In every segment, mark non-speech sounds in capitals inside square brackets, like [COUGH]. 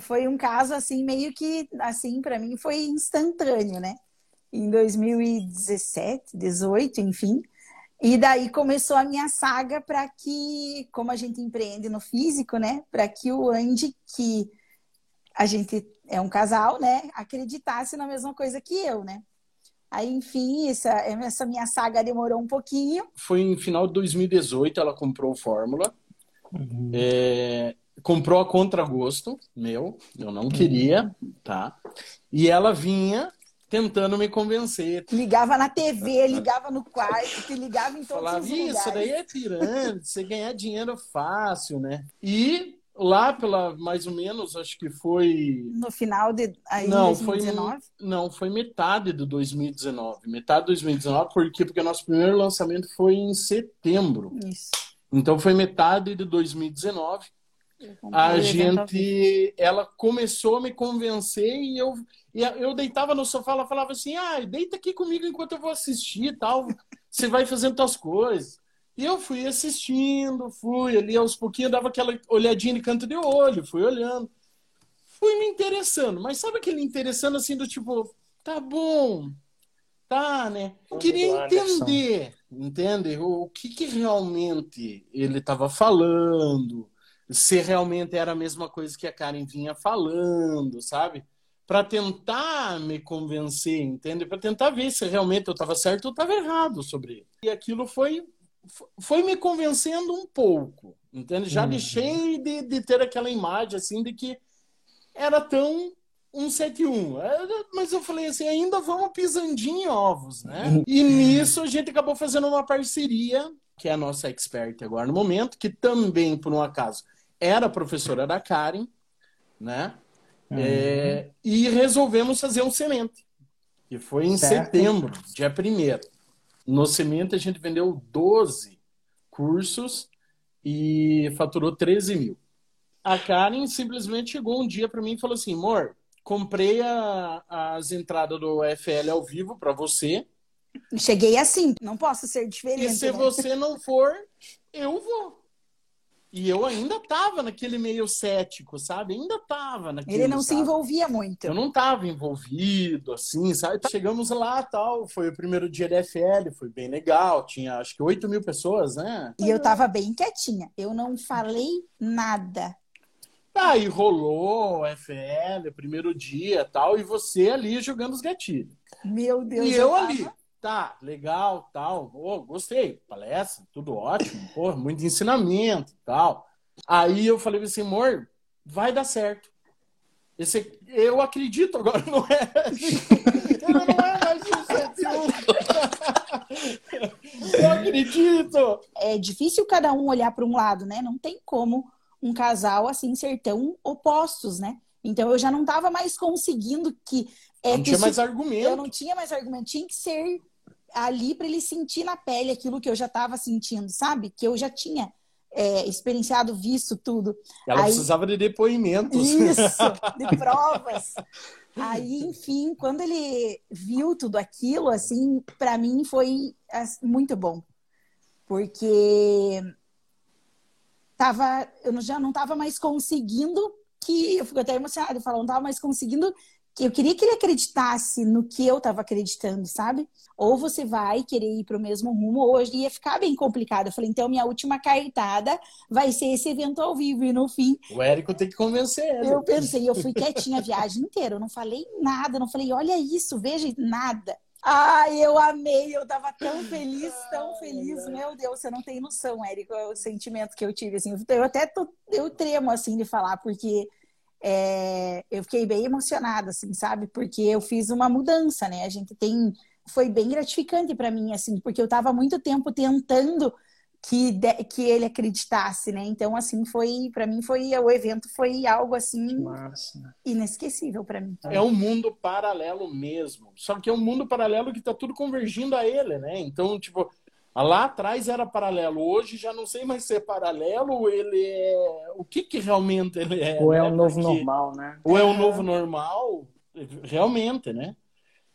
foi um caso assim meio que assim para mim foi instantâneo, né? Em 2017, 18, enfim. E daí começou a minha saga para que, como a gente empreende no físico, né, para que o Andy, que a gente é um casal, né, acreditasse na mesma coisa que eu, né? Aí, enfim, essa, essa minha saga demorou um pouquinho. Foi em final de 2018, ela comprou Fórmula. Uhum. É, comprou a contragosto, meu, eu não queria, tá? E ela vinha tentando me convencer. Ligava na TV, ligava no quarto, ligava em todos Falava, os lugares. Isso daí é pirâmide, você ganhar dinheiro fácil, né? E lá pela mais ou menos, acho que foi no final de aí, não, 2019. Foi, não, foi metade do 2019. Metade de 2019, por quê? Porque o nosso primeiro lançamento foi em setembro. Isso. Então foi metade de 2019. A gente, ela começou a me convencer e eu, eu deitava no sofá, ela falava assim, ah, deita aqui comigo enquanto eu vou assistir e tal, você vai fazendo tuas coisas. E eu fui assistindo, fui ali aos pouquinhos, dava aquela olhadinha de canto de olho, fui olhando. Fui me interessando, mas sabe aquele interessando assim do tipo, tá bom, tá, né? Eu queria entender, entende? O que, que realmente ele estava falando, se realmente era a mesma coisa que a Karen vinha falando, sabe? Para tentar me convencer, entende? Para tentar ver se realmente eu estava certo ou estava errado sobre ele. E aquilo foi foi me convencendo um pouco, entende? Já uhum. deixei de, de ter aquela imagem assim de que era tão 171. É, mas eu falei assim, ainda vamos pisandinho em ovos, né? Uhum. E nisso a gente acabou fazendo uma parceria, que é a nossa expert agora no momento, que também, por um acaso, era professora da Karen, né? Uhum. É, e resolvemos fazer um semente, que foi em certo. setembro, dia primeiro. No Semente a gente vendeu 12 cursos e faturou 13 mil. A Karen simplesmente chegou um dia para mim e falou assim: amor, comprei a, as entradas do FL ao vivo para você. Cheguei assim, não posso ser diferente. E se né? você não for, eu vou. E eu ainda tava naquele meio cético, sabe? Ainda tava naquele. Ele não sabe? se envolvia muito. Eu não tava envolvido, assim, sabe? Chegamos lá tal. Foi o primeiro dia da FL, foi bem legal. Tinha acho que 8 mil pessoas, né? E eu tava bem quietinha. Eu não falei nada. Aí ah, rolou FL, primeiro dia tal, e você ali jogando os gatilhos. Meu Deus. E eu, eu ali tá, legal, tal, oh, gostei, palestra, tudo ótimo, pô, muito ensinamento tal. Aí eu falei assim, amor, vai dar certo. Esse, eu acredito agora, não é? [LAUGHS] Não é mais [LAUGHS] Eu acredito. É difícil cada um olhar para um lado, né? Não tem como um casal assim ser tão opostos, né? Então eu já não estava mais conseguindo que é, não tinha mais argumento. Eu não tinha mais argumento. Tinha que ser ali para ele sentir na pele aquilo que eu já estava sentindo, sabe? Que eu já tinha é, experienciado, visto tudo. Ela Aí... precisava de depoimentos. Isso, de [LAUGHS] provas. Aí, enfim, quando ele viu tudo aquilo, assim, para mim foi muito bom. Porque tava, eu já não estava mais conseguindo que eu fico até emocionada, eu falo, não estava mais conseguindo eu queria que ele acreditasse no que eu estava acreditando, sabe? Ou você vai querer ir para o mesmo rumo, ou hoje ia ficar bem complicado. Eu falei, então minha última cartada vai ser esse evento ao vivo. E no fim. O Érico tem que convencer ele. Eu pensei, eu fui quietinha a viagem inteira, eu não falei nada, não falei, olha isso, veja nada. Ai, eu amei, eu tava tão feliz, tão feliz, meu Deus, você não tem noção, Érico, o sentimento que eu tive, assim, eu até tô, eu tremo, assim, de falar, porque é, eu fiquei bem emocionada, assim, sabe? Porque eu fiz uma mudança, né? A gente tem. Foi bem gratificante para mim, assim, porque eu estava muito tempo tentando que, de, que ele acreditasse, né? Então, assim, foi. para mim, foi. O evento foi algo, assim. Massa. Inesquecível para mim. É um mundo paralelo mesmo. Só que é um mundo paralelo que tá tudo convergindo a ele, né? Então, tipo, Lá atrás era paralelo, hoje já não sei mais se é paralelo, ele é. O que, que realmente ele é? Ou é né? o novo Porque... normal, né? Ou é o novo normal, realmente, né?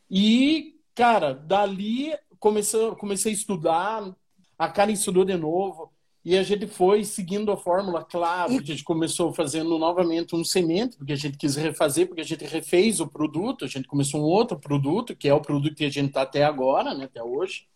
E, cara, dali comecei, comecei a estudar, a Karen estudou de novo. E a gente foi seguindo a fórmula, claro, E- a gente começou fazendo novamente um semente, porque a gente quis refazer, porque a gente refez o produto, a gente começou um outro produto, que é o produto que a gente está até agora, né, até hoje.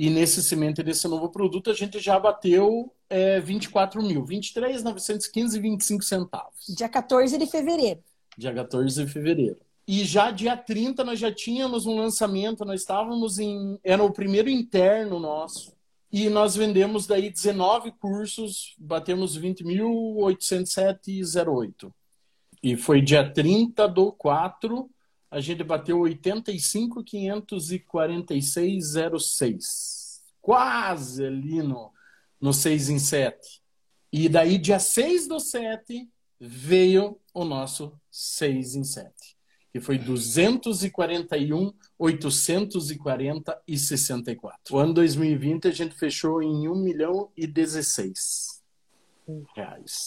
E nesse semente desse novo produto, a gente já bateu é, 24 mil, 23,915,25 centavos Dia 14 de fevereiro. dia 14 de fevereiro. E já dia 30 nós já tínhamos um lançamento, nós estávamos em. Era o primeiro interno nosso. E nós vendemos daí 19 cursos, batemos 20.807,08. E foi dia 30 do 4, a gente bateu 85.546,06. Quase ali no, no 6 em 7. E daí, dia 6 do 7, veio o nosso 6 em 7, que foi 241, 840 e 64. O ano 2020 a gente fechou em 1 milhão e 16 reais.